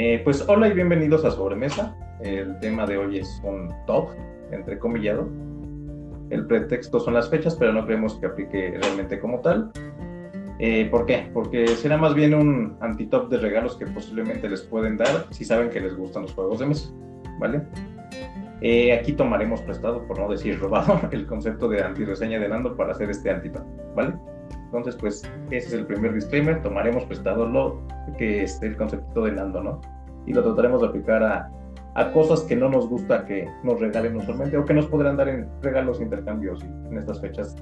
Eh, pues hola y bienvenidos a Sobremesa. El tema de hoy es un top, entrecomillado. El pretexto son las fechas, pero no creemos que aplique realmente como tal. Eh, ¿Por qué? Porque será más bien un anti-top de regalos que posiblemente les pueden dar si saben que les gustan los juegos de mesa, ¿vale? Eh, aquí tomaremos prestado, por no decir robado, el concepto de anti-reseña de Nando para hacer este anti-top, ¿vale? Entonces, pues ese es el primer disclaimer, tomaremos prestado lo que es el concepto de Nando, ¿no? Y lo trataremos de aplicar a, a cosas que no nos gusta que nos regalen usualmente o que nos podrán dar en regalos intercambios en estas fechas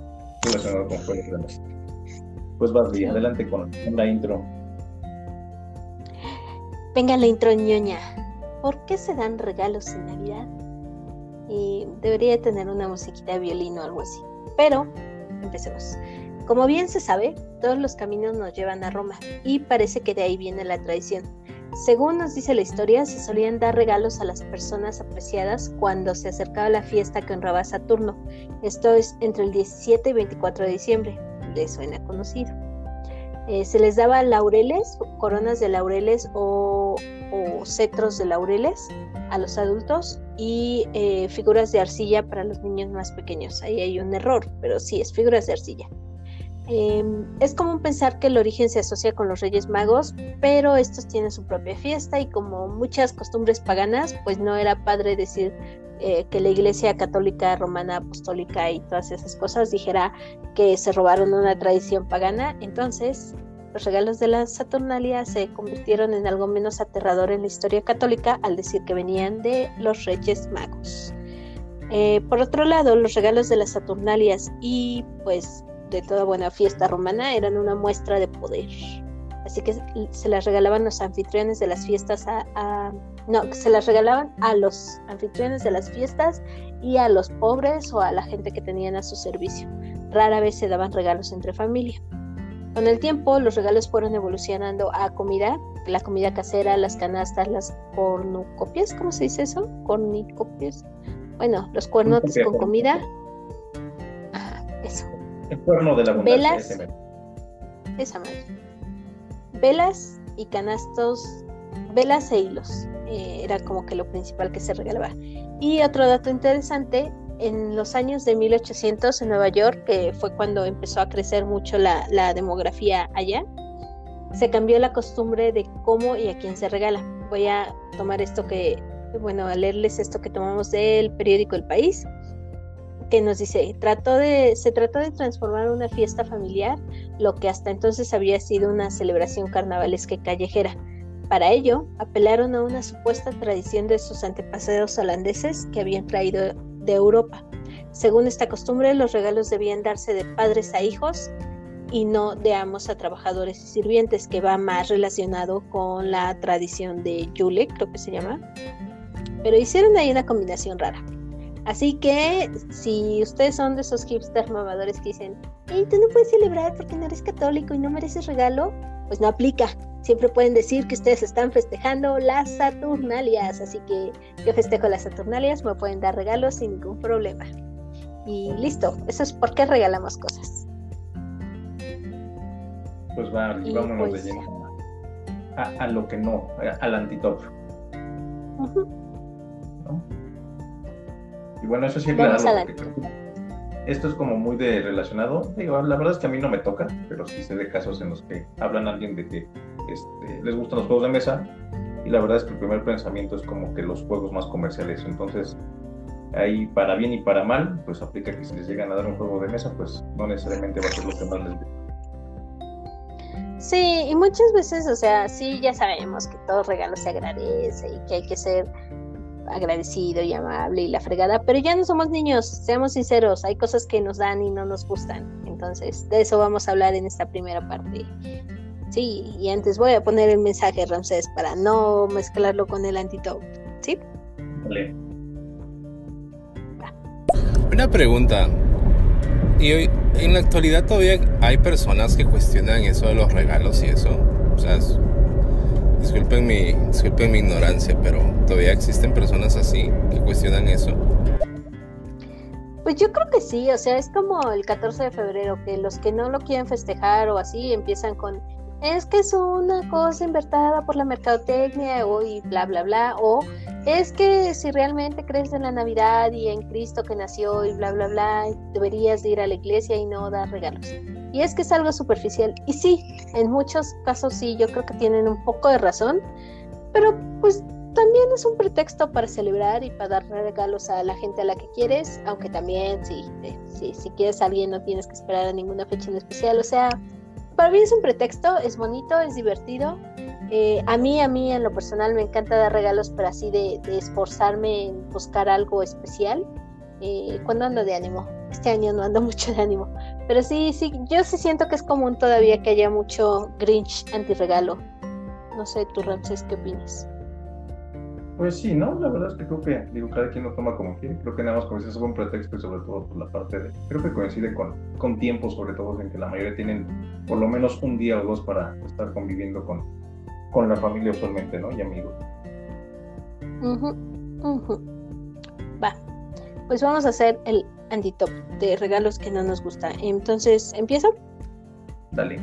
relacionadas con. Pues vas, bien, adelante con, la intro. Venga la intro ñoña. ¿Por qué se dan regalos en Navidad? Y debería tener una musiquita de violín o algo así. Pero, empecemos. Como bien se sabe, todos los caminos nos llevan a Roma y parece que de ahí viene la tradición. Según nos dice la historia, se solían dar regalos a las personas apreciadas cuando se acercaba la fiesta que honraba Saturno. Esto es entre el 17 y 24 de diciembre les suena conocido. Eh, se les daba laureles, coronas de laureles o, cetros de laureles a los adultos y eh, figuras de arcilla para los niños más pequeños. Ahí hay un error, pero sí, es figuras de arcilla. Em, es común pensar que el origen se asocia con los Reyes Magos, pero estos tienen su propia fiesta y como muchas costumbres paganas, pues no era padre decir eh, que la Iglesia Católica Romana Apostólica y todas esas cosas dijera que se robaron una tradición pagana, entonces los regalos de la Saturnalia se convirtieron en algo menos aterrador en la historia católica al decir que venían de los Reyes Magos. Eh, por otro lado, los regalos de las Saturnalias y pues de toda buena fiesta romana eran una muestra de poder. Así que se las regalaban los anfitriones de las fiestas a, no, se las regalaban a los anfitriones de las fiestas y a los pobres o a la gente que tenían a su servicio. Rara vez se daban regalos entre familia. Con el tiempo, los regalos fueron evolucionando a comida, la comida casera, las canastas, las cornucopias, ¿cómo se dice eso? Cornicopias. Bueno, los cuernotes con comida. El cuerno de la Velas. Esa madre velas y canastos, velas e hilos. Eh, era como que lo principal que se regalaba. Y otro dato interesante, en los años de 1800 en Nueva York, que fue cuando empezó a crecer mucho la, la demografía allá, se cambió la costumbre de cómo y a quién se regala. Voy a tomar esto que, bueno, a leerles esto que tomamos del periódico El País que nos dice, trató de, se trató de transformar una fiesta familiar, lo que hasta entonces había sido una celebración carnavalesca callejera. Para ello, apelaron a una supuesta tradición de sus antepasados holandeses que habían traído de Europa. Según esta costumbre, los regalos debían darse de padres a hijos y no de amos a trabajadores y sirvientes, que va más relacionado con la tradición de Yule, creo que se llama. Pero hicieron ahí una combinación rara. Así que si ustedes son de esos hipsters mamadores que dicen, hey, tú no puedes celebrar porque no eres católico y no mereces regalo, pues no aplica. Siempre pueden decir que ustedes están festejando las Saturnalias, así que yo festejo las Saturnalias, me pueden dar regalos sin ningún problema. Y listo, eso es por qué regalamos cosas. Pues va, vámonos de pues lleno a, lo que no, al antitop. Y bueno, eso sí claro. Esto es como muy de relacionado. la verdad es que a mí no me toca, pero sí sé de casos en los que hablan a alguien de que este, les gustan los juegos de mesa. Y la verdad es que el primer pensamiento es como que los juegos más comerciales. Entonces, ahí para bien y para mal, pues aplica que si les llegan a dar un juego de mesa, pues no necesariamente va a ser lo que más les gusta. Sí, y muchas veces, o sea, sí, ya sabemos que todo regalo se agradece y que hay que ser agradecido y amable y la fregada, pero ya no somos niños, seamos sinceros, hay cosas que nos dan y no nos gustan. Entonces, de eso vamos a hablar en esta primera parte. Sí, y antes voy a poner el mensaje, Ramsés, para no mezclarlo con el antitop. ¿Sí? Vale. Una pregunta. ¿Y hoy, en la actualidad todavía hay personas que cuestionan eso de los regalos y eso? O sea, Disculpen mi, disculpen mi ignorancia, pero todavía existen personas así que cuestionan eso. Pues yo creo que sí, o sea, es como el 14 de febrero, que los que no lo quieren festejar o así empiezan con, es que es una cosa invertida por la mercadotecnia o y bla bla bla o es que si realmente crees en la Navidad y en Cristo que nació y bla bla bla deberías ir a la iglesia y no dar regalos y es que es algo superficial. Y sí en muchos casos sí yo creo que tienen un poco de razón. Pero pues también es un pretexto para celebrar y para dar regalos a la gente a la que quieres aunque también sí, sí si quieres a alguien no tienes que esperar a ninguna fecha en especial. O sea para mí es un pretexto, es bonito, es divertido. Eh, a mí, a mí en lo personal me encanta dar regalos, pero así de, esforzarme en buscar algo especial. Eh, cuando ando de ánimo, este año no ando mucho de ánimo, pero sí, sí, yo sí siento que es común todavía que haya mucho Grinch anti-regalo. No sé, tú Ramses, ¿qué opinas? Pues sí, ¿no? La verdad es que creo que, digo, cada quien lo toma como quiere. Creo que nada más como es un pretexto y sobre todo por la parte de, creo que coincide con, con tiempos, sobre todo en que la mayoría tienen por lo menos un día o dos para estar conviviendo con, con la familia usualmente, ¿no? Y amigos. Va, pues vamos a hacer el antitop de regalos que no nos gusta. Entonces, ¿empiezo? Dale.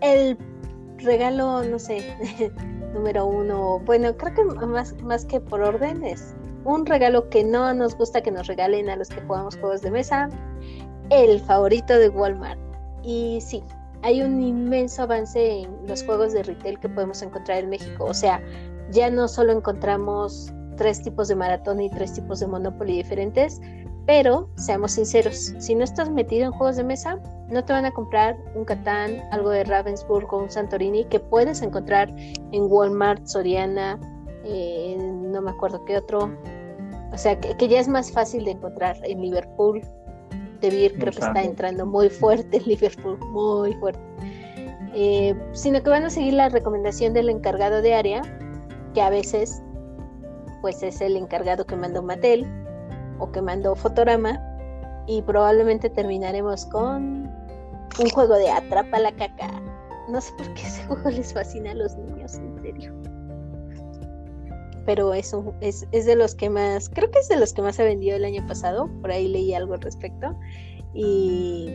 El regalo, no sé, número uno, bueno, creo que más, más que por orden es un regalo que no nos gusta que nos regalen a los que jugamos juegos de mesa, el favorito de Walmart. Y sí, hay un inmenso avance en los juegos de retail que podemos encontrar en México. O sea, ya no solo encontramos tres tipos de maratón y tres tipos de Monopoly diferentes, pero seamos sinceros, si no estás metido en juegos de mesa, no te van a comprar un Catán, algo de Ravensburg o un Santorini que puedes encontrar en Walmart, Soriana, eh, no me acuerdo qué otro. O sea, que, ya es más fácil de encontrar en Liverpool. De Beer creo que está entrando muy fuerte en Liverpool, muy fuerte. Eh, sino que van a seguir la recomendación del encargado de área, que a veces pues es el encargado que mandó Mattel o que mandó Fotorama y probablemente terminaremos con un juego de atrapa la caca. No sé por qué ese juego les fascina a los niños, en serio. Pero es, es, es de los que más, creo que es de los que más se vendió el año pasado, por ahí leí algo al respecto. Y,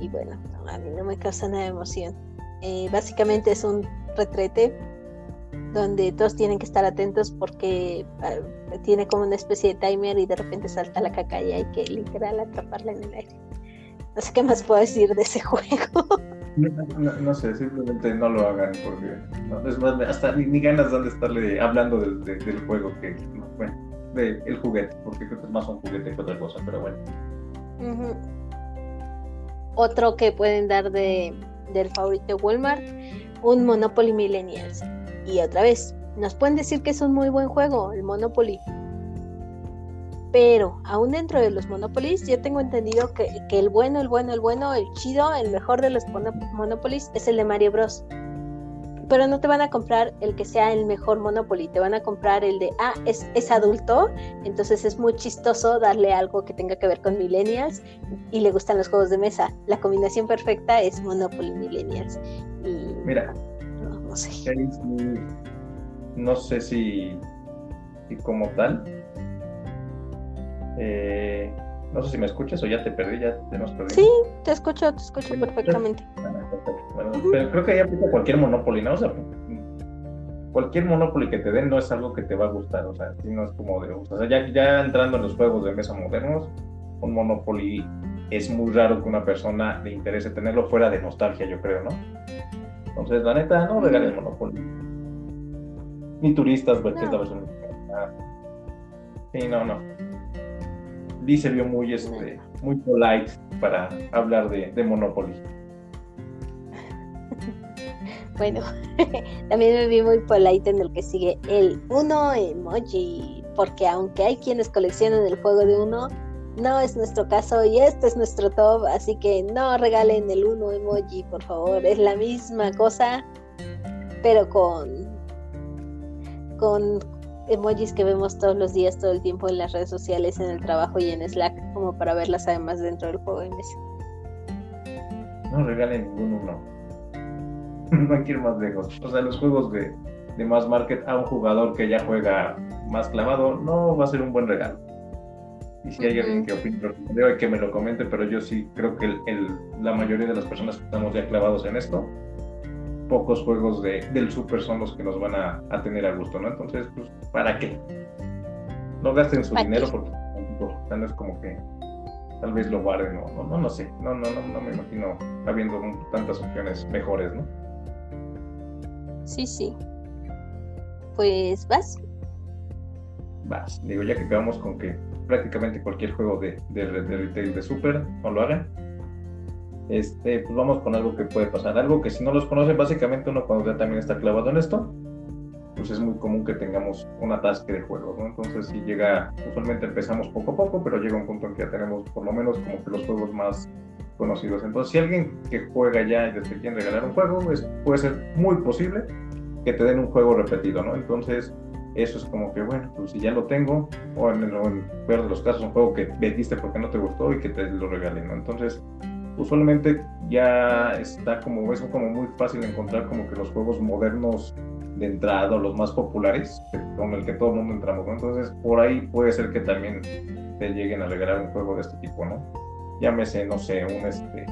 y bueno, a mí no me causa nada de emoción. Eh, básicamente es un retrete donde todos tienen que estar atentos porque ah, tiene como una especie de timer y de repente salta la caca y hay que literal atraparla en el aire. No sé qué más puedo decir de ese juego. No, sé, simplemente no lo hagan porque es más, hasta ni, ganas de estarle hablando del, juego que, bueno, del juguete, porque creo que es más un juguete que otra cosa, pero bueno. Otro que pueden dar de, del favorito Walmart, un Monopoly Millennials y otra vez, nos pueden decir que es un muy buen juego, el Monopoly. Pero aún dentro de los Monopolies, yo tengo entendido que, el bueno, el bueno, el bueno, el chido, el mejor de los Monopolies es el de Mario Bros. Pero no te van a comprar el que sea el mejor Monopoly, te van a comprar el de, ah, es, es adulto, entonces es muy chistoso darle algo que tenga que ver con millennials y le gustan los juegos de mesa. La combinación perfecta es Monopoly Millennials. Y, Mira, no sé. si, como tal. Eh, no sé si me escuchas o ya te perdí, ya te nos perdí. Sí, te escucho, te escucho perfectamente. Bueno, pero creo que ya aplica cualquier Monopoly, ¿no? O sea, cualquier Monopoly que te den no es algo que te va a gustar, o sea, si no es como de, o sea, ya, ya entrando en los juegos de mesa modernos, un Monopoly es muy raro que una persona le interese tenerlo fuera de nostalgia, yo creo, ¿no? Entonces, la neta, no regalen Monopoly. Ni turistas, porque es la versión. Sí, no, no. Lee se vio muy, este, muy polite para hablar de, de Monopoly. Bueno, también me vi muy polite en el que sigue el uno emoji, porque aunque hay quienes coleccionan el juego de uno, no es nuestro caso y este es nuestro top, así que no regalen el uno emoji, por favor. Es la misma cosa, pero con con emojis que vemos todos los días, todo el tiempo en las redes sociales, en el trabajo y en Slack, como para verlas además dentro del juego de mesa. No regalen ningún uno. no hay que ir más lejos. O sea, los juegos de, de más market a un jugador que ya juega más clavado no va a ser un buen regalo Y si hay alguien que opine lo que me lo comente, pero yo sí creo que el, la mayoría de las personas que estamos ya clavados en esto, pocos juegos de, del Super son los que nos van a, a tener a gusto, ¿no? Entonces, pues, ¿para qué? No gasten su dinero porque no es como que tal vez lo guarden o no, no, no sé, no, no, no, no me imagino habiendo tantas opciones mejores, ¿no? Sí, sí. Pues vas. Vas. Digo, ya que quedamos con que prácticamente cualquier juego de, de, de retail de Super no lo hagan, este, pues vamos con algo que puede pasar. Algo que si no los conocen, básicamente uno cuando ya también está clavado en esto, pues es muy común que tengamos un atasque de juegos, ¿no? Entonces si llega, usualmente empezamos poco a poco, pero llega un punto en que ya tenemos por lo menos como que los juegos más conocidos. Entonces si alguien que juega ya y desde quiere regalar un juego, es, puede ser muy posible que te den un juego repetido, ¿no? Entonces eso es como que, bueno, pues si ya lo tengo, o en el, peor de los casos, un juego que vendiste porque no te gustó y que te lo regalen, ¿no? Entonces usualmente ya está como, es como muy fácil encontrar como que los juegos modernos de entrada, los más populares, con el que todo el mundo entramos. Entonces, por ahí puede ser que también te lleguen a regalar un juego de este tipo, ¿no? Llámese, no sé, un este,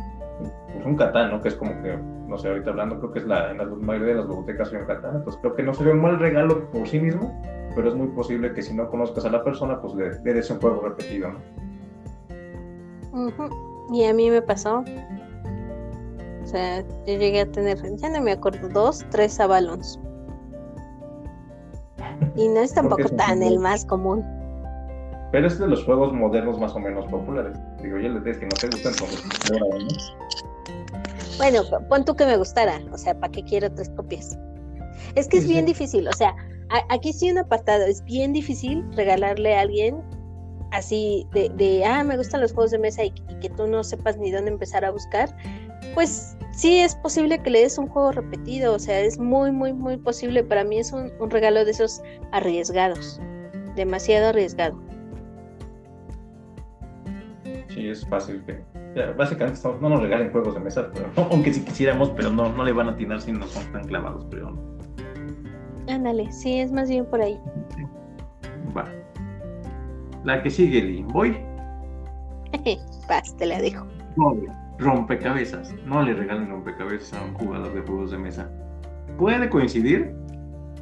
pues un Catán, ¿no? Que es como que, no sé, ahorita hablando, creo que es la, en la mayoría de las bibliotecas hay un Catán, entonces creo que no sería un mal regalo por sí mismo, pero es muy posible que si no conozcas a la persona, pues le, des un juego repetido, ¿no? Y a mí me pasó. O sea, yo llegué a tener, ya no me acuerdo, dos, tres Avalons. Y no es tampoco tan el más común. Pero es de los juegos modernos más o menos populares. Digo, yo les digo que no te gustan, entonces Bueno, pon tú que me gustara. O sea, ¿para qué quiero tres copias? Es que es bien difícil. O sea, aquí sí un apartado. Es bien difícil regalarle a alguien así de, de ah, me gustan los juegos de mesa y, y, que tú no sepas ni dónde empezar a buscar. Pues sí es posible que le des un juego repetido, o sea, es muy, muy, muy posible. Para mí es un, regalo de esos arriesgados, demasiado arriesgado. Sí, es fácil que... básicamente no nos regalen juegos de mesa, pero, aunque si quisiéramos, pero no, no le van a atinar si no son tan clavados, pero no. Ándale, sí, es más bien por ahí. Va. La que sigue, Lee. ¿Voy? Paz, te la dejo rompecabezas. No le regalen rompecabezas a un jugador de juegos de mesa. Puede coincidir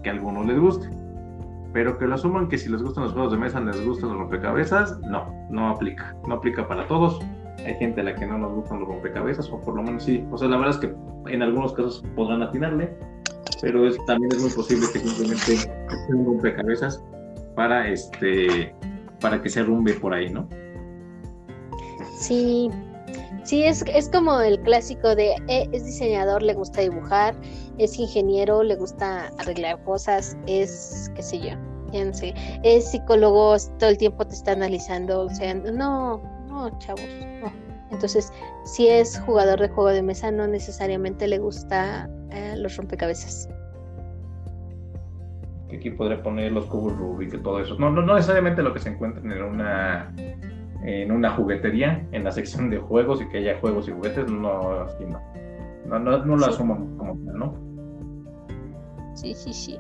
que a algunos les guste, pero que lo asuman que si les gustan los juegos de mesa les gustan los rompecabezas, no, no aplica. No aplica para todos. Hay gente a la que no nos gustan los rompecabezas, o por lo menos sí. O sea, la verdad es que en algunos casos podrán atinarle, pero es, también es muy posible que simplemente sea un rompecabezas para este para que se rumbe por ahí, ¿no? Sí, Sí, es, es como el clásico de eh, es diseñador, le gusta dibujar, es ingeniero, le gusta arreglar cosas, es, qué sé yo, sé, es psicólogo, todo el tiempo te está analizando, o sea, no, no, chavos, no. Entonces, si es jugador de juego de mesa, no necesariamente le gusta eh, los rompecabezas. Aquí podría poner los cubos Rubik y todo eso. No, no, no necesariamente lo que se encuentra en una en una juguetería, en la sección de juegos y que haya juegos y juguetes, no, no. No, no, no lo asumo como tal, ¿no? Sí, sí, sí.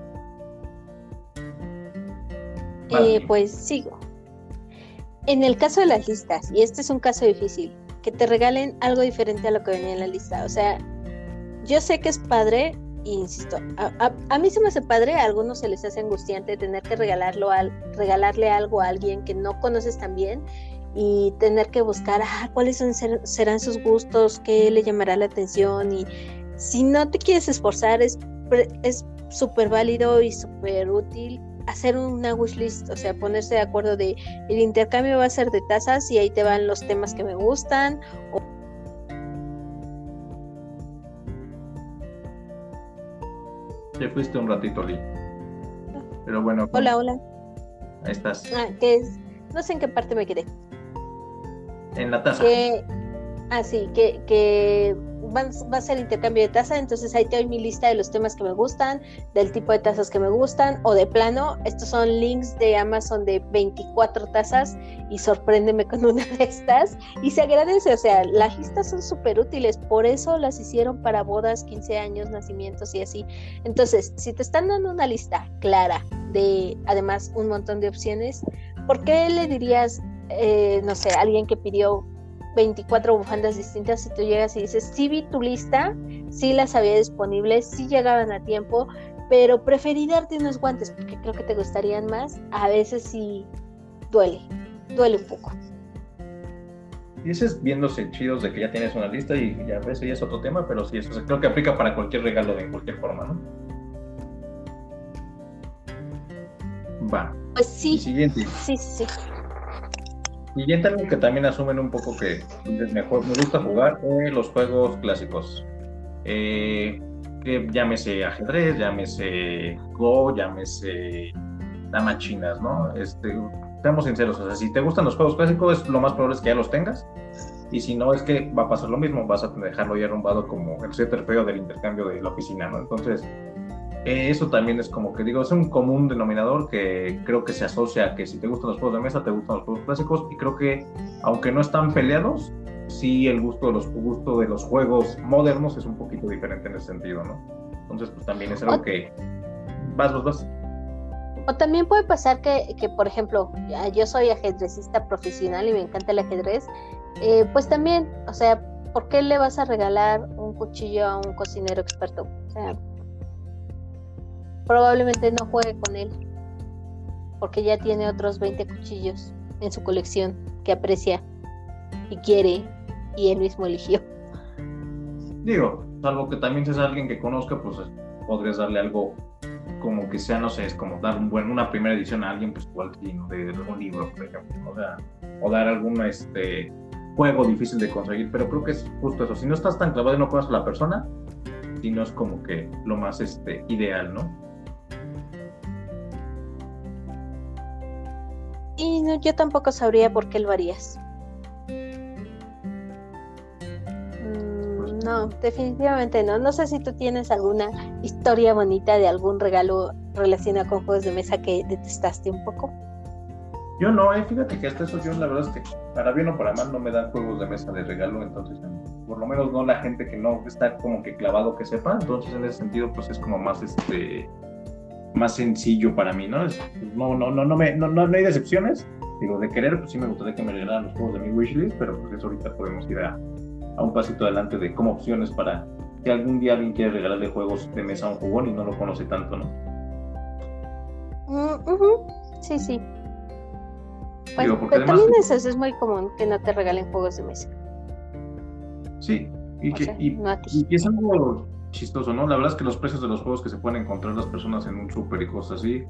Eh, pues sigo. En el caso de las listas, y este es un caso difícil, que te regalen algo diferente a lo que venía en la lista. O sea, yo sé que es padre, insisto, a, a, mí se me hace padre, a algunos se les hace angustiante tener que regalarlo al, regalarle algo a alguien que no conoces tan bien y tener que buscar ah, cuáles son, serán sus gustos, qué le llamará la atención y si no te quieres esforzar es es súper válido y súper útil hacer una wishlist, o sea, ponerse de acuerdo de el intercambio va a ser de tazas y ahí te van los temas que me gustan o Te fuiste un ratito, Lee. Pero bueno. Hola, hola. Ahí estás. Ah, ¿qué es? No sé en qué parte me quedé en la taza. Que, ah, sí, que, que va, a ser intercambio de taza, entonces ahí te doy mi lista de los temas que me gustan, del tipo de tazas que me gustan, o de plano, estos son links de Amazon de 24 tazas y sorpréndeme con una de estas. Y se agradece, o sea, las listas son súper útiles, por eso las hicieron para bodas, 15 años, nacimientos y así. Entonces, si te están dando una lista clara de, además, un montón de opciones, ¿por qué le dirías eh, no sé, alguien que pidió 24 bufandas distintas y tú llegas y dices, sí vi tu lista, sí las había disponibles, sí llegaban a tiempo, pero preferí darte unos guantes porque creo que te gustarían más. A veces sí duele, duele un poco. Y ese es viéndose chidos de que ya tienes una lista y ya ves, ya es otro tema, pero sí, eso creo que aplica para cualquier regalo de cualquier forma, ¿no? Va. Pues sí. siguiente. Sí, sí, sí. Siguiente algo que también asumen un poco que mejor me gusta jugar eh, los juegos clásicos. Eh, que llámese ajedrez, llámese Go, llámese damas chinas, ¿no? Este, seamos sinceros, o sea, si te gustan los juegos clásicos, lo más probable es que ya los tengas. Y si no, es que va a pasar lo mismo, vas a dejarlo ya arrumbado como el feo del intercambio de la oficina, ¿no? Entonces, eso también es como que digo, es un común denominador que creo que se asocia a que si te gustan los juegos de mesa, te gustan los juegos clásicos. Y creo que, aunque no están peleados, sí el gusto de los, gusto de los juegos modernos es un poquito diferente en ese sentido, ¿no? Entonces, pues también es algo que vas, vas, vas. O también puede pasar que, que, por ejemplo, yo soy ajedrecista profesional y me encanta el ajedrez, eh, pues también, o sea, ¿por qué le vas a regalar un cuchillo a un cocinero experto? O sea, probablemente no juegue con él, porque ya tiene otros 20 cuchillos en su colección que aprecia y quiere y él mismo eligió. Digo, salvo que también seas alguien que conozca, pues podrías darle algo como que sea, no sé, es como dar un buen, una primera edición a alguien, pues igual de algún libro, por ejemplo, o sea, o dar algún este juego difícil de conseguir, pero creo que es justo eso. Si no estás tan clavado y no conoces a la persona, si no es como que lo más este, ideal, ¿no? No, yo tampoco sabría por qué lo harías. No, definitivamente no. No sé si tú tienes alguna historia bonita de algún regalo relacionado con juegos de mesa que detestaste un poco. Yo no, eh, fíjate que hasta eso yo la verdad es que para bien o para mal no me dan juegos de mesa de regalo, entonces por lo menos no la gente que no está como que clavado que sepa, entonces en ese sentido pues es como más este más sencillo para mí, ¿no? no, no, no, no, me, no, no, hay decepciones, digo, de querer, pues sí me gustaría que me regalaran los juegos de mi wishlist, pero pues eso ahorita podemos ir a, a un pasito adelante de como opciones para que algún día alguien quiera regalarle juegos de mesa a un jugón y no lo conoce tanto, ¿no? Mm, sí, sí. Pues, pero también es, es muy común que no te regalen juegos de mesa. Sí, y, que, y, es algo chistoso, ¿no? La verdad es que los precios de los juegos que se pueden encontrar las personas en un súper y cosas así,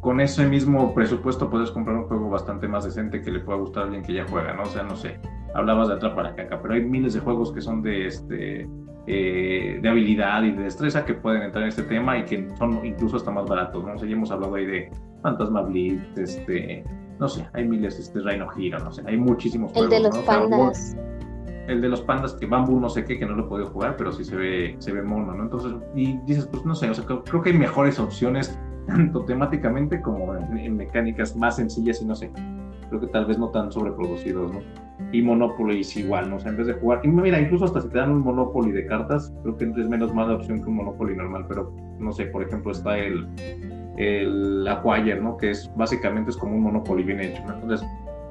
con ese mismo presupuesto puedes comprar un juego bastante más decente que le pueda gustar a alguien que ya juega, ¿no? O sea, no sé, hablabas de atrás para caca, pero hay miles de juegos que son de este eh, de habilidad y de destreza que pueden entrar en este tema y que son incluso hasta más baratos, ¿no? O sea, ya hemos hablado ahí de Fantasma Blitz, este, no sé, hay miles, este Reino Hero, no sé, hay muchísimos juegos. El de los pandas. El de los pandas que Bamboo no sé qué, que no lo he podido jugar, pero sí se ve, se ve mono, ¿no? Entonces, y dices, pues no sé, o sea, creo, que hay mejores opciones, tanto temáticamente como en mecánicas más sencillas y no sé, creo que tal vez no tan sobreproducidos, ¿no? Y Monopoly es igual, ¿no? O sea, en vez de jugar, y mira, incluso hasta si te dan un Monopoly de cartas, creo que es menos mala opción que un Monopoly normal, pero no sé, por ejemplo, está el, el Acquire, ¿no? Que es básicamente es como un Monopoly bien hecho, ¿no? Entonces,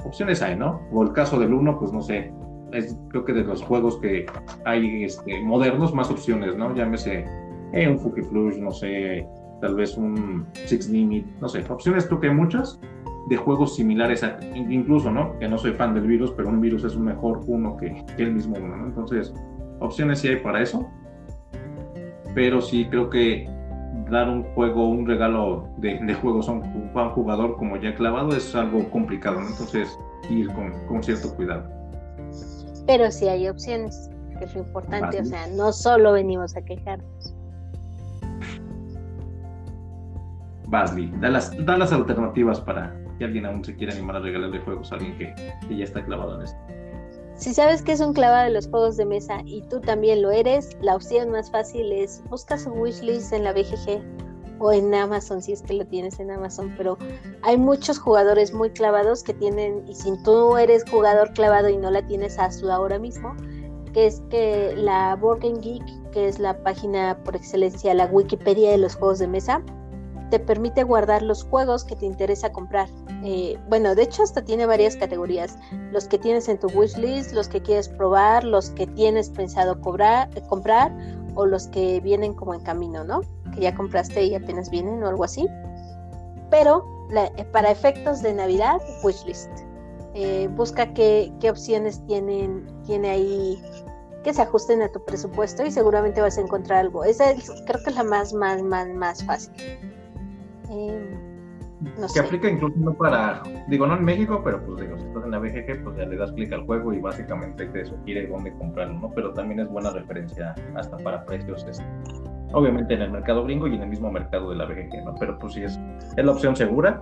opciones hay, ¿no? O el caso del Uno, pues no sé, es creo que de los juegos que hay este, modernos, más opciones, ¿no? Llámese eh, un Fuki Flush, no sé, tal vez un Six Limit, no sé, opciones creo que hay muchas, de juegos similares, a, incluso, ¿no? Que no soy fan del virus, pero un virus es un mejor uno que, el mismo uno, ¿no? Entonces, opciones sí hay para eso, pero sí creo que dar un juego, un regalo de, de juegos a un, jugador como ya clavado es algo complicado, ¿no? Entonces, ir con, con cierto cuidado. Pero sí hay opciones, que es lo importante, o sea, no solo venimos a quejarnos. Basli, da las, da las alternativas para, alguien aún se quiere animar a regalarle juegos a alguien que, ya está clavado en esto. Si sabes que es un clavado de los juegos de mesa y tú también lo eres, la opción más fácil es busca su wishlist en la BGG o en Amazon si es que lo tienes en Amazon, pero hay muchos jugadores muy clavados que tienen, y si tú eres jugador clavado y no la tienes a su ahora mismo, que es que la Board Geek, que es la página por excelencia, la Wikipedia de los juegos de mesa, te permite guardar los juegos que te interesa comprar. Eh, bueno, de hecho hasta tiene varias categorías. Los que tienes en tu wishlist, los que quieres probar, los que tienes pensado cobrar, comprar o los que vienen como en camino, ¿no? Que ya compraste y apenas vienen o algo así. Pero eh, para efectos de Navidad, wishlist. Eh, busca qué, opciones tienen, tiene ahí que se ajusten a tu presupuesto y seguramente vas a encontrar algo. Esa es, creo que es la más, más, más, más fácil. Eh, que aplica incluso no para, digo, no en México, pero pues digo, si estás en la BGG, pues ya le das clic al juego y básicamente te sugiere dónde comprarlo, ¿no? Pero también es buena referencia hasta para precios, este, obviamente en el mercado gringo y en el mismo mercado de la BGG, ¿no? Pero pues sí es, es la opción segura,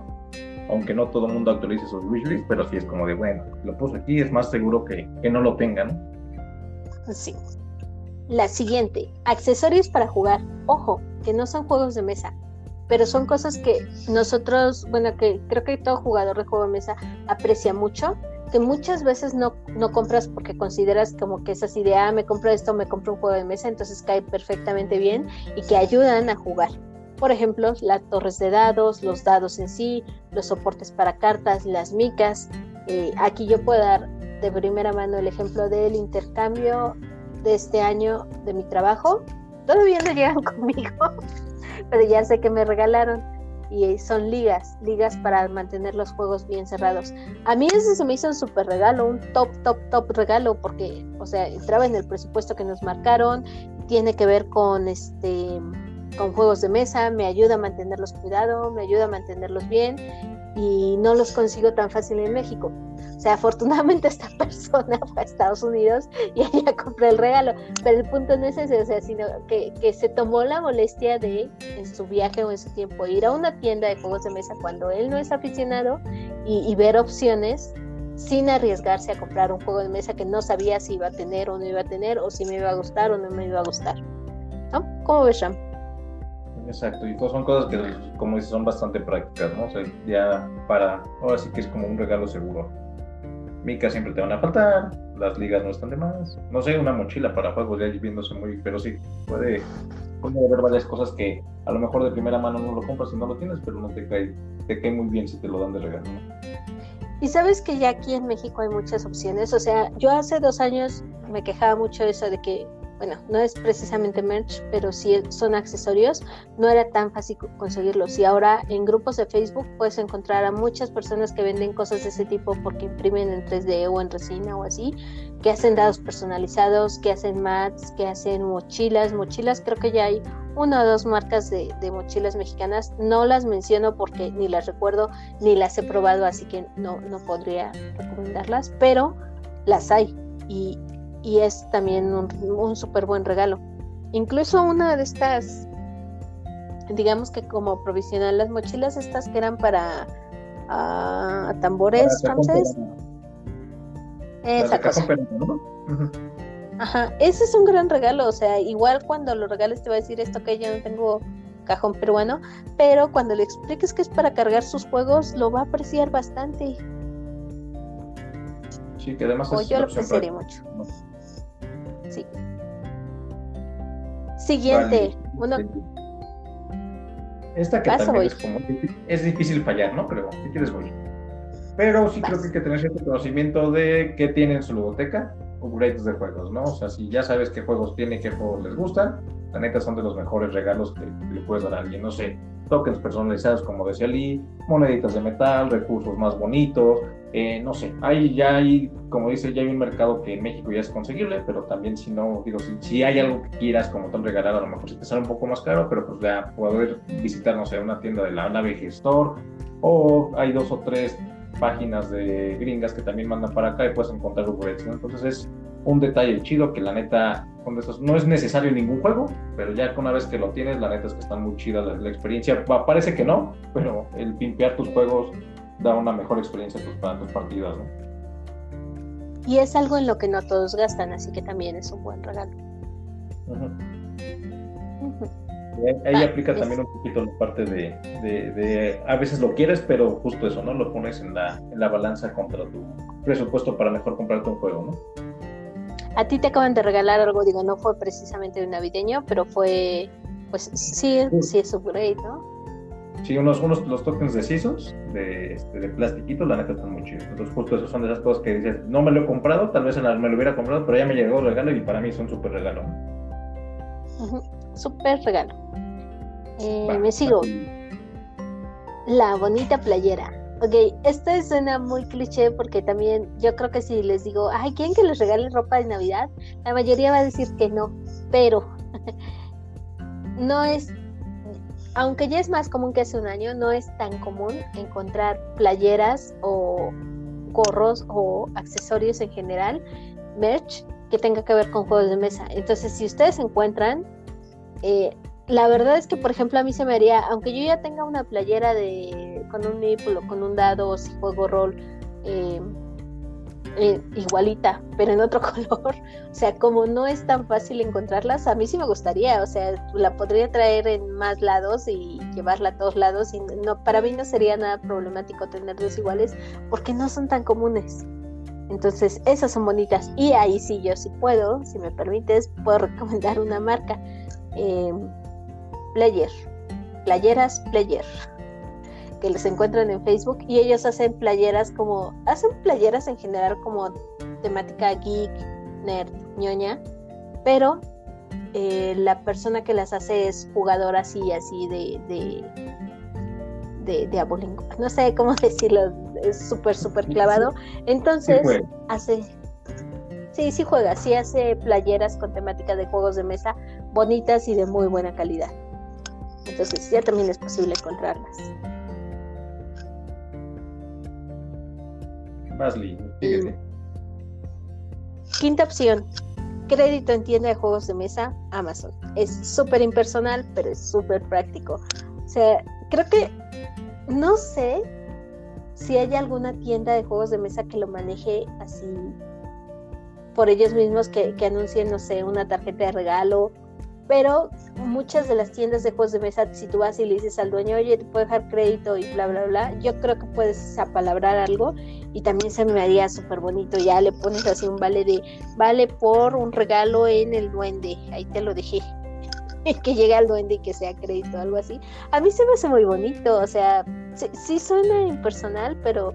aunque no todo el mundo actualice sus wishlists, pero sí es como de, bueno, lo puse aquí, es más seguro que, que no lo tengan. Sí. La siguiente, accesorios para jugar. Ojo, que no son juegos de mesa, pero son cosas que nosotros, bueno, que creo que todo jugador de juego de mesa aprecia mucho, que muchas veces no, no compras porque consideras como que esas ideas, ah, me compro esto, me compro un juego de mesa, entonces cae perfectamente bien y que ayudan a jugar. Por ejemplo, las torres de dados, los dados en sí, los soportes para cartas, las micas. Eh, aquí yo puedo dar de primera mano el ejemplo del intercambio de este año de mi trabajo. Todavía no llegan conmigo, pero ya sé que me regalaron y son ligas, ligas para mantener los juegos bien cerrados. A mí ese se me hizo un súper regalo, un top, top, top regalo, porque, o sea, entraba en el presupuesto que nos marcaron, tiene que ver con este con juegos de mesa, me ayuda a mantenerlos cuidado, me ayuda a mantenerlos bien y no los consigo tan fácil en México. O sea, afortunadamente esta persona fue a Estados Unidos y ella compró el regalo, pero el punto no es ese, o sea, sino que, que se tomó la molestia de, en su viaje o en su tiempo, ir a una tienda de juegos de mesa cuando él no es aficionado y, y ver opciones sin arriesgarse a comprar un juego de mesa que no sabía si iba a tener o no iba a tener, o si me iba a gustar o no me iba a gustar. ¿No? ¿Cómo ves, Ram? Exacto, y pues son cosas que, como dices, son bastante prácticas, ¿no? O sea, ya para, ahora sí que es como un regalo seguro. Mica siempre te van a faltar, las ligas no están de más. No sé, una mochila para juegos ya viéndose muy, pero sí, puede, puede haber varias cosas que a lo mejor de primera mano no lo compras y no lo tienes, pero no te cae, te cae muy bien si te lo dan de regalo. Y sabes que ya aquí en México hay muchas opciones. O sea, yo hace dos años me quejaba mucho eso de que bueno, no es precisamente merch, pero sí son accesorios, no era tan fácil conseguirlos. Y ahora en grupos de Facebook puedes encontrar a muchas personas que venden cosas de ese tipo porque imprimen en 3D o en resina o así, que hacen dados personalizados, que hacen mats, que hacen mochilas. Mochilas, creo que ya hay una o dos marcas de, mochilas mexicanas. No las menciono porque ni las recuerdo ni las he probado, así que no, no podría recomendarlas, pero las hay. Y, y es también un, un súper buen regalo. Incluso una de estas, digamos que como provisional, las mochilas estas que eran para uh, tambores francés. Esa cosa. Ajá, ese es un gran regalo, o sea, igual cuando lo regales te va a decir esto que yo no tengo cajón peruano, pero cuando le expliques que es para cargar sus juegos, lo va a apreciar bastante. Sí, que además o yo lo apreciaré mucho. Siguiente. Esta que también es como es difícil fallar, ¿no? Pero si quieres voy. Pero sí creo que hay que tener cierto conocimiento de qué tiene en su ludoteca upgrades de juegos, ¿no? O sea, si ya sabes qué juegos tiene, qué juegos les gustan, la neta son de los mejores regalos que, le puedes dar a alguien. No sé, tokens personalizados, como decía Lee, moneditas de metal, recursos más bonitos, eh, no sé, hay ya hay, como dice, ya hay un mercado que en México ya es conseguible, pero también si no, digo, si, hay algo que quieras como tal regalar, a lo mejor sí te sale un poco más caro, pero pues ya poder visitar, no sé, una tienda de la nave Store, o hay dos o tres páginas de gringas que también mandan para acá y puedes encontrar upgrades, ¿no? Entonces es un detalle chido que la neta no es necesario ningún juego, pero ya una vez que lo tienes, la neta es que están muy chida la, experiencia. parece que no, pero el pimpear tus juegos da una mejor experiencia para tus partidas, ¿no? Y es algo en lo que no todos gastan, así que también es un buen regalo. Ahí, aplica también un poquito la parte de, de, a veces lo quieres, pero justo eso, ¿no? Lo pones en la, en la balanza contra tu presupuesto para mejor comprarte un juego, ¿no? A ti te acaban de regalar algo, digo, no fue precisamente un navideño, pero fue, pues sí, sí es upgrade, ¿no? Sí, unos, unos los tokens de CISOs, de, este, de plastiquito, la neta están muy chidos. Entonces, justo esos son de esas cosas que dices, no me lo he comprado, tal vez me lo hubiera comprado, pero ya me llegó el regalo y para mí es un súper regalo. Súper regalo. Eh, me sigo. La bonita playera. Ok, esto suena muy cliché porque también yo creo que si les digo, ay, ¿quieren que les regale ropa de Navidad? La mayoría va a decir que no, pero no es, aunque ya es más común que hace un año, no es tan común encontrar playeras o gorros o accesorios en general, merch, que tenga que ver con juegos de mesa. Entonces, si ustedes encuentran, eh, la verdad es que, por ejemplo, a mí se me haría, aunque yo ya tenga una playera de con un o con un dado, si juego rol, eh, eh, igualita, pero en otro color. O sea, como no es tan fácil encontrarlas, a mí sí me gustaría. O sea, la podría traer en más lados y llevarla a todos lados. Y no, para mí no sería nada problemático tener dos iguales porque no son tan comunes. Entonces, esas son bonitas. Y ahí sí, yo sí puedo, si me permites, puedo recomendar una marca. Eh, Player, playeras Player, que los encuentran en Facebook y ellos hacen playeras como, hacen playeras en general como temática geek, nerd, ñoña, pero eh, la persona que las hace es jugadora así, así de, de, de, de abolingo. No sé cómo decirlo, es súper, súper clavado. Entonces, hace... Sí, sí juega, sí hace playeras con temática de juegos de mesa bonitas y de muy buena calidad. Entonces ya también es posible encontrarlas. Basley, Quinta opción, crédito en tienda de juegos de mesa, Amazon. Es súper impersonal, pero es súper práctico. O sea, creo que no sé si hay alguna tienda de juegos de mesa que lo maneje así por ellos mismos, que, que anuncien, no sé, una tarjeta de regalo pero muchas de las tiendas de juegos de mesa, si tú vas y le dices al dueño, oye, te puedo dejar crédito y bla, bla, bla, yo creo que puedes apalabrar algo y también se me haría súper bonito. Ya le pones así un vale de, vale por un regalo en el duende, ahí te lo dejé. que llegue al duende y que sea crédito, algo así. A mí se me hace muy bonito, o sea, sí, sí suena impersonal, pero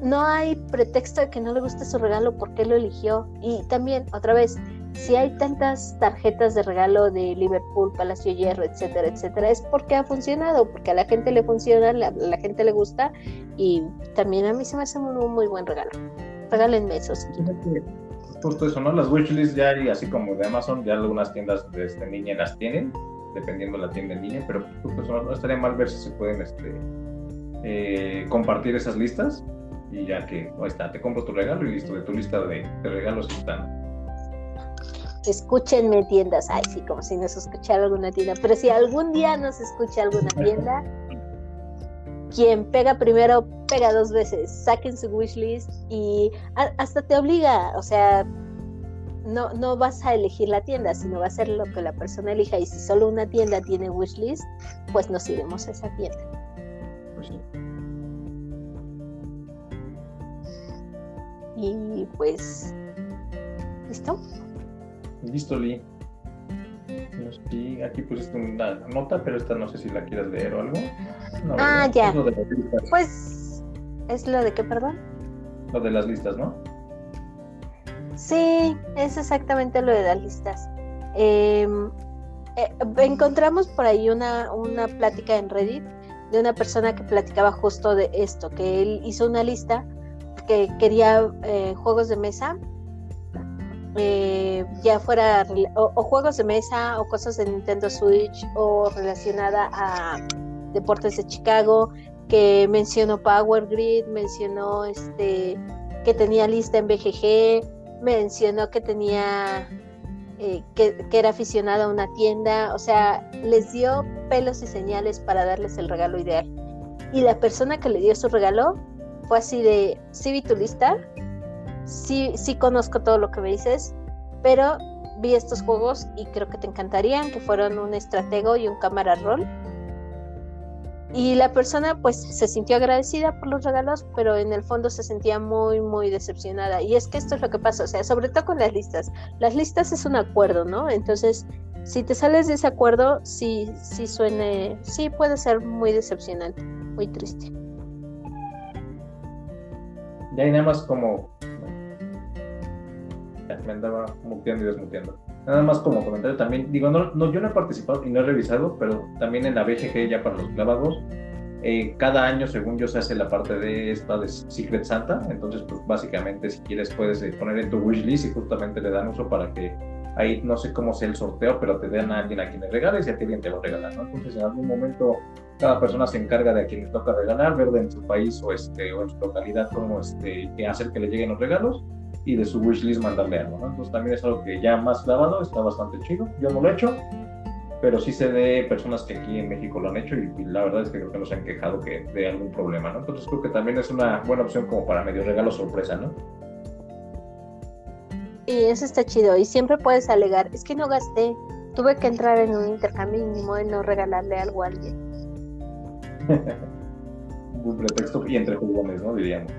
no hay pretexto de que no le guste su regalo porque lo eligió. Y también, otra vez, si hay tantas tarjetas de regalo de Liverpool, Palacio Hierro, etcétera, etcétera, es porque ha funcionado, porque a la gente le funciona, a la, gente le gusta y también a mí se me hace un muy buen regalo. Regálenme eso si Justo eso, ¿no? Las wishlists ya hay, así como de Amazon, ya algunas tiendas de este, niña las tienen, dependiendo de la tienda en línea, pero justo no estaría mal ver si se pueden este, eh, compartir esas listas y ya que, ahí está, te compro tu regalo y listo, de tu lista de, de regalos están escúchenme tiendas, ay sí, como si nos escuchara alguna tienda, pero si algún día nos escucha alguna tienda, quien pega primero pega dos veces, saquen su wishlist y hasta te obliga, o sea, no, no vas a elegir la tienda, sino va a ser lo que la persona elija. Y si solo una tienda tiene wishlist, pues nos iremos a esa tienda. Pues y pues, ¿listo? Listo, Lee. aquí pusiste una nota, pero esta no sé si la quieras leer o algo. ah, ya. pues, ¿es lo de qué, perdón? Lo de las listas, ¿no? Sí, es exactamente lo de las listas. Em, eh, encontramos por ahí una, una plática en Reddit de una persona que platicaba justo de esto, que él hizo una lista que quería eh, juegos de mesa eh, ya fuera o, juegos de mesa o cosas de Nintendo Switch o relacionada a deportes de Chicago que mencionó Power Grid, mencionó este que tenía lista en BGG, mencionó que tenía eh, que, era aficionada a una tienda, o sea, les dio pelos y señales para darles el regalo ideal. Y la persona que le dio su regalo fue así de, sí vi tu lista, sí, sí conozco todo lo que me dices, pero vi estos juegos y creo que te encantarían, que fueron un estratego y un cámara rol. Y la persona pues se sintió agradecida por los regalos, pero en el fondo se sentía muy, muy decepcionada. Y es que esto es lo que pasa, o sea, sobre todo con las listas. Las listas es un acuerdo, ¿no? Entonces, si te sales de ese acuerdo, sí, sí suene, sí puede ser muy decepcionante, muy triste. Ya hay nada más como me andaba muteando y desmuteando. Nada más como comentario también, digo, no, no, yo no he participado y no he revisado, pero también en la BGG ya para los clavados, eh, cada año, según yo, se hace la parte de esta de Secret Santa, entonces pues básicamente si quieres puedes eh, poner en tu wishlist y justamente le dan uso para que ahí no sé cómo sea el sorteo, pero te den a alguien a quien le regales y a ti te lo regala, ¿no? Entonces en algún momento cada persona se encarga de a quien le toca regalar, ver en su país o, este, o en su localidad cómo este, hacer que le lleguen los regalos y de su wishlist mandarle algo, ¿no? Entonces también es algo que ya más clavado, está bastante chido. Yo no lo he hecho, pero sí sé de personas que aquí en México lo han hecho y, la verdad es que creo que no se han quejado que de algún problema, ¿no? Entonces creo que también es una buena opción como para medio regalo sorpresa, ¿no? Y eso está chido. Y siempre puedes alegar, es que no gasté, tuve que entrar en un intercambio mínimo de no regalarle algo a alguien. un pretexto y entre jugones, ¿no? Diríamos.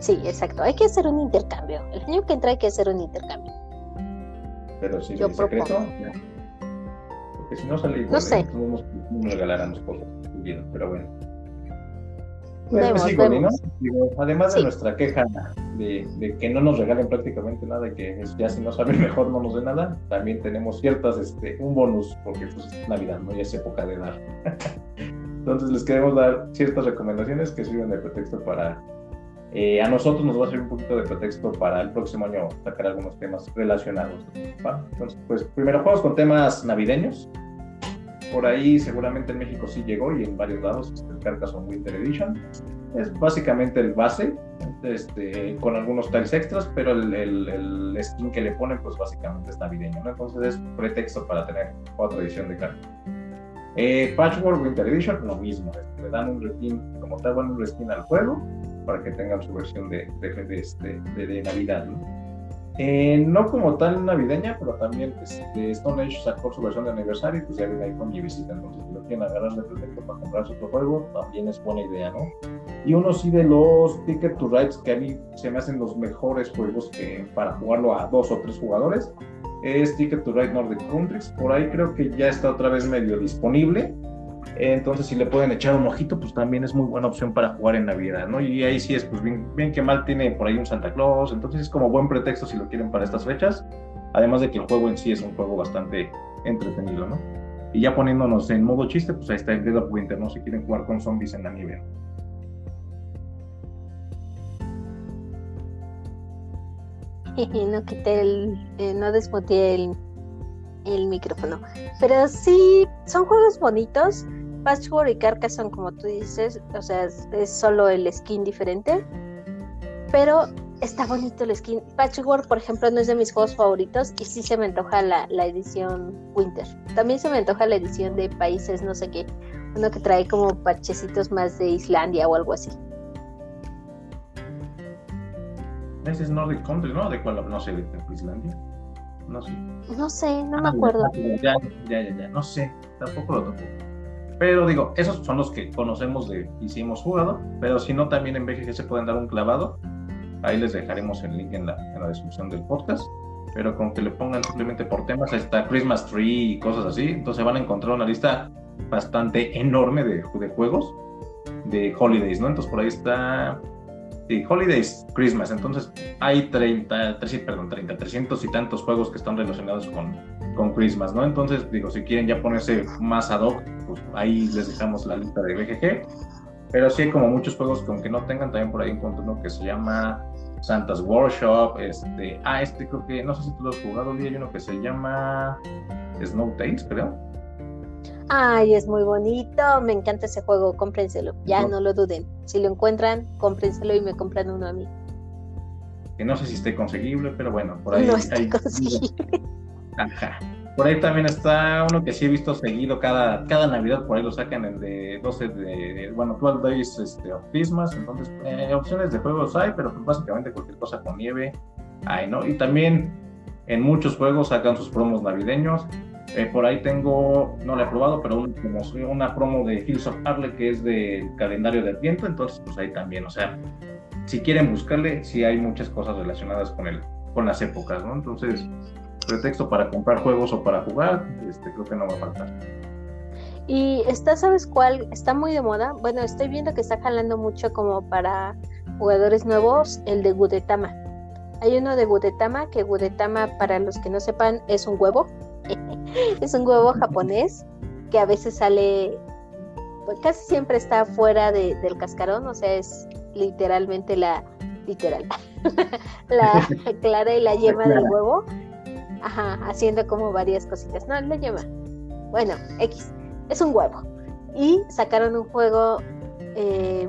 Sí, exacto. Hay que hacer un intercambio. El año que entra hay que hacer un intercambio. Pero si Yo secreto, porque si no sale igual, no sé. nos regalarán cosas. Pero bueno. Pues vemos, además de nuestra queja de, de, que no nos regalen prácticamente nada y que ya si no saben mejor no nos den nada, también tenemos ciertas, este, un bonus, porque pues es Navidad, ¿no? Ya es época de dar. Entonces les queremos dar ciertas recomendaciones que sirven de pretexto para eh, a nosotros nos va a servir un poquito de pretexto para el próximo año sacar algunos temas relacionados. Entonces, pues primero juegos con temas navideños. Por ahí seguramente en México sí llegó y en varios lados este, el Carcassonne Winter Edition. Es básicamente el base, este, con algunos tiles extras, pero el, el, skin que le ponen pues básicamente es navideño. Entonces es pretexto para tener otra edición de cartas. Eh, Patchwork Winter Edition, lo mismo, este, le dan un reskin, como tal, van un reskin al juego para que tengan su versión de, de, este, de Navidad. ¿no? Eh, no como tal navideña, pero también este, Stone Age sacó su versión de aniversario y pues ya viene ahí con mi visita. Entonces, si lo quieren agarrar de pretexto para comprarse otro juego, también es buena idea, ¿no? Y uno sí de los Ticket to Rides que a mí se me hacen los mejores juegos que para jugarlo a dos o tres jugadores es Ticket to Ride Nordic Countries. Por ahí creo que ya está otra vez medio disponible. Entonces, si le pueden echar un ojito, pues también es muy buena opción para jugar en Navidad, ¿no? Y ahí sí es, pues bien, que mal tiene por ahí un Santa Claus, entonces es como buen pretexto si lo quieren para estas fechas. Además de que el juego en sí es un juego bastante entretenido, ¿no? Y ya poniéndonos en modo chiste, pues ahí está el Dead of Winter, ¿no? Si quieren jugar con zombies en la nieve. no quité el, eh, no desmuteé el, el micrófono. Pero sí, son juegos bonitos. Patchwork y Carcassonne, como tú dices, o sea, es, solo el skin diferente. Pero está bonito el skin. Patchwork, por ejemplo, no es de mis juegos favoritos y sí se me antoja la, la edición Winter. También se me antoja la edición de países, no sé qué. Uno que trae como parchecitos más de Islandia o algo así. Ese es Nordic Country, ¿no? ¿De cuál? No sé, de Islandia. No sé. No sé, no me ah, acuerdo. Ya, ya, ya, ya, no sé, tampoco lo toco. Pero digo, esos son los que conocemos de hemos jugado, pero si no, también en BGG se pueden dar un clavado. Ahí les dejaremos el link en la, en la descripción del podcast. Pero con que le pongan simplemente por temas, está Christmas Tree y cosas así, entonces van a encontrar una lista bastante enorme de, de juegos de holidays, ¿no? Entonces por ahí está Holidays, Christmas. Entonces hay 30, 300, perdón, 30, 300 y tantos juegos que están relacionados con, con Christmas, ¿no? Entonces, digo, si quieren ya ponerse más ad hoc, pues ahí les dejamos la lista de BGG. Pero sí hay como muchos juegos que aunque no tengan, también por ahí encuentro uno que se llama Santa's Workshop. Este, ah, este creo que, no sé si tú lo has jugado, Hay uno que se llama Snow Tales, creo Ay, es muy bonito, me encanta ese juego, cómprenselo, ya no lo duden. Si lo encuentran, cómprenselo y me compran uno a mí. Que no sé si esté conseguible, pero bueno, por ahí. No está conseguible. Por ahí también está uno que sí he visto seguido cada, cada Navidad, por ahí lo sacan el de 12 de, bueno, 12 Days este, of Christmas, entonces eh, opciones de juegos hay, pero pues básicamente cualquier cosa con nieve hay, ¿no? Y también en muchos juegos sacan sus promos navideños, eh, por ahí tengo, no lo he probado, pero un, como una promo de Hills of Harley que es del calendario del viento, entonces pues ahí también, o sea, si quieren buscarle, sí hay muchas cosas relacionadas con el, con las épocas, ¿no? Entonces, pretexto para comprar juegos o para jugar, este, creo que no va a faltar. Y está, ¿sabes cuál? Está muy de moda. Bueno, estoy viendo que está jalando mucho como para jugadores nuevos, el de Gudetama. Hay uno de Gudetama, que Gudetama, para los que no sepan, es un huevo. es un huevo japonés que a veces sale, pues casi siempre está fuera del cascarón, o sea, es literalmente la, literal, la clara y la yema del huevo. Ajá, haciendo como varias cositas. No, la yema. Bueno, X. Es un huevo. Y sacaron un juego eh,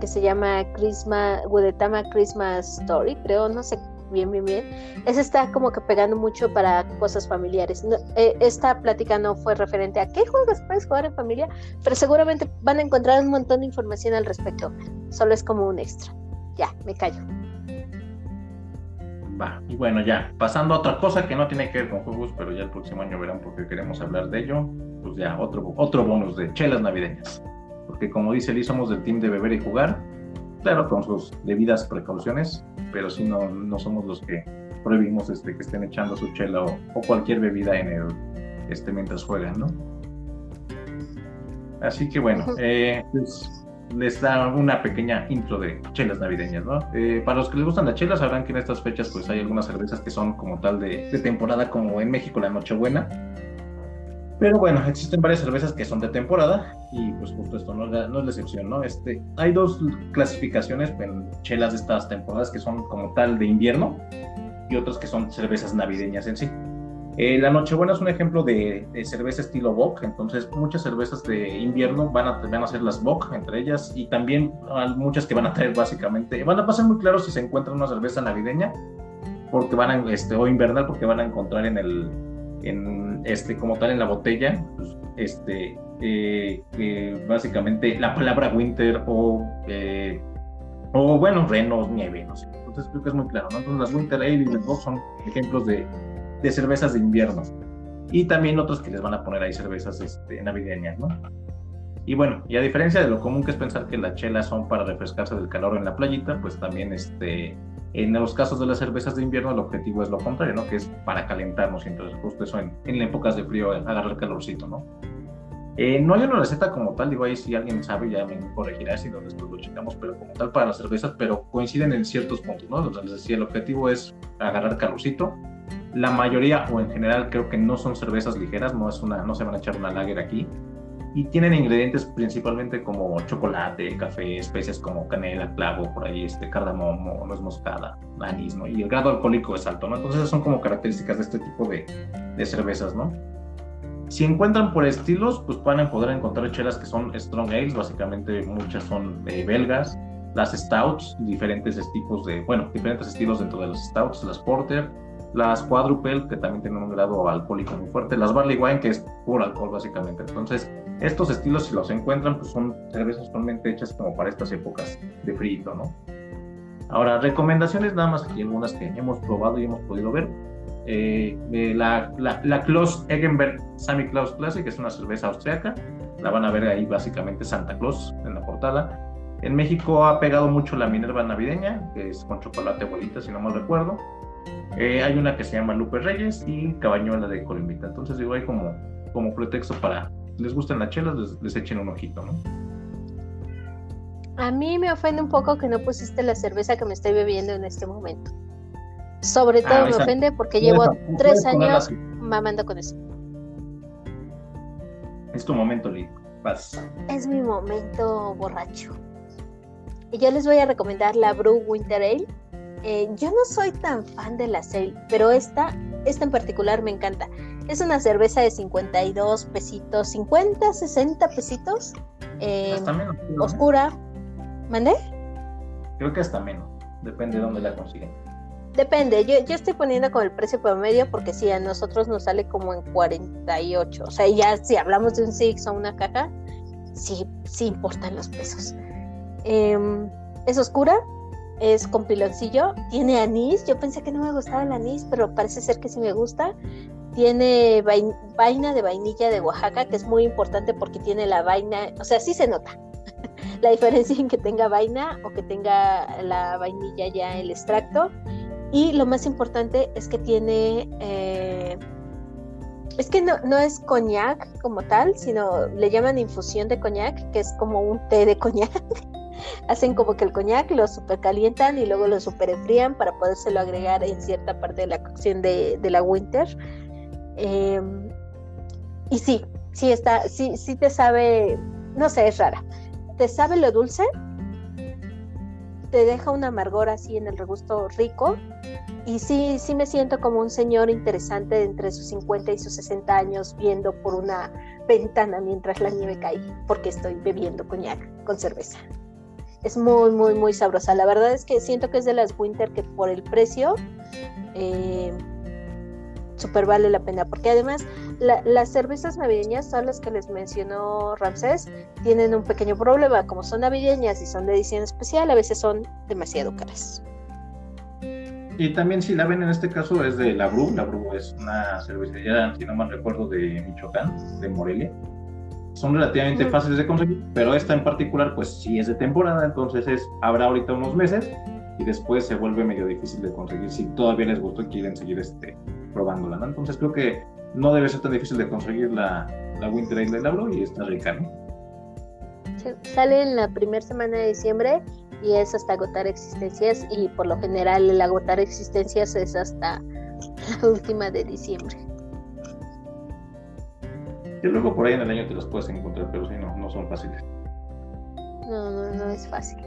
que se llama Christmas, Gudetama Christmas Story, creo, no sé bien, bien, bien. Ese está como que pegando mucho para cosas familiares. Eh, esta plática no fue referente a qué juegos puedes jugar en familia, pero seguramente van a encontrar un montón de información al respecto. Solo es como un extra. Ya, me callo. Va, y bueno, ya, pasando a otra cosa que no tiene que ver con juegos, pero ya el próximo año verán por qué queremos hablar de ello, pues ya, otro, otro bonus de chelas navideñas. Porque como dice Lee, somos del team de beber y jugar, claro, con sus debidas precauciones, pero si no, no somos los que prohibimos este, que estén echando su chela o, cualquier bebida en el, este, mientras juegan, ¿no? Así que bueno, eh, pues, les da una pequeña intro de chelas navideñas, ¿no? Eh, para los que les gustan las chelas, sabrán que en estas fechas pues hay algunas cervezas que son como tal de, temporada, como en México la Nochebuena. Pero bueno, existen varias cervezas que son de temporada y pues justo esto no, no es la excepción, ¿no? Este, hay dos clasificaciones en chelas de estas temporadas que son como tal de invierno y otras que son cervezas navideñas en sí. Eh, la Nochebuena es un ejemplo de, cerveza estilo Bock, entonces muchas cervezas de invierno van a, van ser las Bock entre ellas y también muchas que van a traer básicamente, van a pasar muy claro si se encuentra una cerveza navideña porque van a, este, o invernal porque van a encontrar en el, en este, como tal en la botella, pues, este, eh, básicamente la palabra winter o, eh, o bueno, reno, nieve, no sé. Entonces creo que es muy claro, ¿no? Entonces las winter ale y las Bock son ejemplos de de cervezas de invierno. Y también otros que les van a poner ahí cervezas este, navideñas, ¿no? Y bueno, y a diferencia de lo común que es pensar que las chelas son para refrescarse del calor en la playita, pues también este, en los casos de las cervezas de invierno el objetivo es lo contrario, ¿no? Que es para calentarnos y entonces justo eso en, en épocas de frío agarrar calorcito, ¿no? Eh, no hay una receta como tal, digo ahí si alguien sabe ya me corregirá si no después lo checamos, pero como tal para las cervezas, pero coinciden en ciertos puntos, ¿no? Entonces les decía, el objetivo es agarrar calorcito, la mayoría o en general creo que no son cervezas ligeras, no, es una, no se van a echar una lager aquí. Y tienen ingredientes principalmente como chocolate, café, especias como canela, clavo, por ahí este cardamomo, nuez moscada, anís, ¿no? Y el grado alcohólico es alto, ¿no? Entonces esas son como características de este tipo de, de cervezas, ¿no? Si encuentran por estilos, pues van a poder encontrar chelas que son strong ales, básicamente muchas son eh, belgas, las stouts, diferentes tipos de, bueno, diferentes estilos dentro de las stouts, las porter, las quadruple, que también tienen un grado alcohólico muy fuerte, las barley wine, que es puro alcohol básicamente. Entonces, estos estilos, si los encuentran, pues son cervezas totalmente hechas como para estas épocas de frío, ¿no? Ahora, recomendaciones nada más aquí algunas que hemos probado y hemos podido ver. Eh, la, la, la Klaus Eggenberg Sammy Klaus Classic es una cerveza austriaca. La van a ver ahí básicamente Santa Claus en la portada. En México ha pegado mucho la Minerva navideña, que es con chocolate bolita, si no mal recuerdo. Eh, hay una que se llama Lupe Reyes y Cabañuela de Colombita. Entonces, digo, hay como, como pretexto para, les gustan las chelas, les, echen un ojito, ¿no? A mí me ofende un poco que no pusiste la cerveza que me estoy bebiendo en este momento. Sobre ah, todo me ofende porque llevo tres años mamando con eso. Es tu momento, Lee. Es mi momento borracho. Y yo les voy a recomendar la Brew Winter Ale eh, yo no soy tan fan de la Sail, pero esta, esta en particular me encanta. Es una cerveza de 52 pesitos, 50, 60 pesitos. Eh, menos, oscura. ¿Mandé? Creo que hasta menos. Depende de dónde la consiguen. Depende, yo, yo estoy poniendo con el precio promedio porque si a nosotros nos sale como en 48, o sea, ya si hablamos de un Six o una caja, sí, sí importan los pesos. Em, es oscura, es con piloncillo, tiene anís, yo pensé que no me gustaba el anís, pero parece ser que sí me gusta. Tiene vaina de vainilla de Oaxaca, que es muy importante porque tiene la vaina, o sea, sí se nota la diferencia en que tenga vaina o que tenga la vainilla ya el extracto. Y lo más importante es que tiene... Eh, es que no, no es coñac como tal, sino le llaman infusión de coñac, que es como un té de coñac. Hacen como que el coñac lo supercalientan y luego lo super enfrían para podérselo agregar en cierta parte de la cocción de, la winter. Em, y sí, sí está, sí, sí te sabe, no sé, es rara. Te sabe lo dulce, te deja un amargor así en el regusto rico. Y sí, sí me siento como un señor interesante entre sus 50 y sus 60 años viendo por una ventana mientras la nieve cae, porque estoy bebiendo coñac con cerveza. Es muy, muy, muy sabrosa. La verdad es que siento que es de las Winter que por el precio eh, súper vale la pena, porque además las cervezas navideñas, todas las que les mencionó Ramsés, tienen un pequeño problema, como son navideñas y son de edición especial, a veces son demasiado caras. Y también si la ven en este caso es de La Bru, La Bru es una cervecería, si no mal recuerdo, de Michoacán, de Morelia. Son relativamente fáciles de conseguir, pero esta en particular pues sí es de temporada, entonces es, habrá ahorita unos meses y después se vuelve medio difícil de conseguir si todavía les gustó y quieren seguir este, probándola, ¿no? Entonces creo que no debe ser tan difícil de conseguir la, la Winter Ale de Labro y está rica, ¿no? Sale en la primera semana de diciembre y es hasta agotar existencias y por lo general el agotar existencias es hasta la última de diciembre. Y luego por ahí en el año te los puedes encontrar, pero sí, no, no son fáciles. No, no, no es fácil.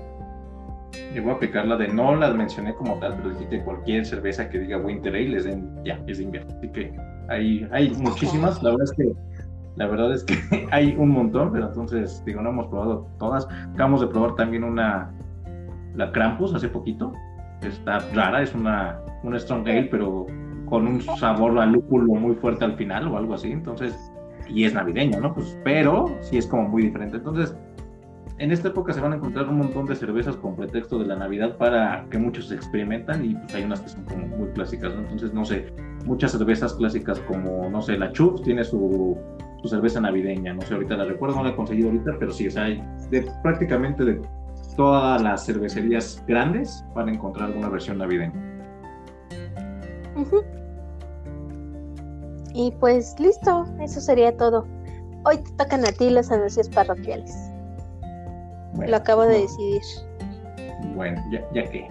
Yo voy a aplicar la de no las mencioné como tal, pero dijiste cualquier cerveza que diga Winter Ale es ya, es de invierno. Así que hay, hay muchísimas. La verdad es que la verdad es que hay un montón, pero entonces digo, no hemos probado todas. Acabamos de probar también una, la Krampus hace poquito. Está rara, es una, una Strong Ale, pero con un sabor a lúpulo muy fuerte al final o algo así. Entonces, y es navideño, ¿no? Pues, pero sí es como muy diferente. Entonces, en esta época se van a encontrar un montón de cervezas con pretexto de la Navidad para que muchos experimentan y pues hay unas que son como muy clásicas, ¿no? Entonces, no sé, muchas cervezas clásicas como, no sé, la Chups tiene su, su, cerveza navideña, no sé, ahorita la recuerdo, no la he conseguido ahorita, pero sí, o sea, de, prácticamente de todas las cervecerías grandes van a encontrar alguna versión navideña. Y pues listo, eso sería todo. Hoy te tocan a ti los anuncios parroquiales. Lo acabo de decidir. Bueno, ya, ya que.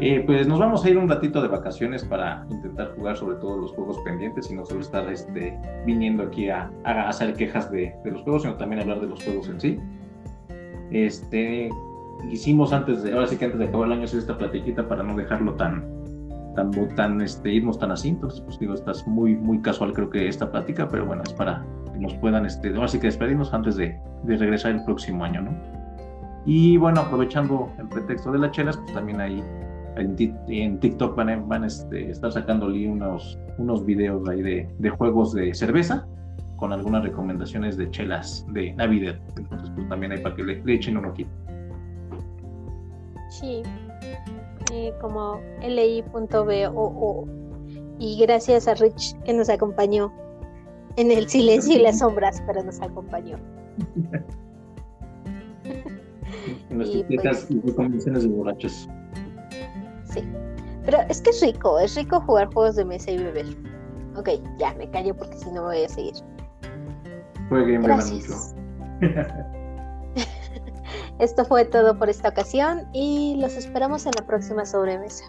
Eh, pues nos vamos a ir un ratito de vacaciones para intentar jugar sobre todo los juegos pendientes y no solo estar este, viniendo aquí a, hacer quejas de, los juegos, sino también hablar de los juegos en sí. Este, hicimos antes de, ahora sí que antes de acabar el año esta platiquita para no dejarlo tan, tan, tan, este, irnos tan así. Entonces, pues digo, estás muy, muy casual creo que esta plática, pero bueno, es para que nos puedan, este, ahora sí que despedirnos antes de, de regresar el próximo año, ¿no? Y bueno, aprovechando el pretexto de las chelas, pues también ahí en, TikTok van a, van este, estar sacándole unos, unos videos ahí de, de, juegos de cerveza con algunas recomendaciones de chelas de Navidad. Entonces, pues también hay para que le, echen un ojito. Sí, eh, como li.bo y gracias a Rich que nos acompañó en el silencio y las sombras, pero nos acompañó. en las etiquetas pues y recomendaciones de borrachos. Sí, pero es que es rico, es rico jugar juegos de mesa y beber. Ok, ya me callo porque si no voy a seguir. Gracias. Esto fue todo por esta ocasión y los esperamos en la próxima sobremesa.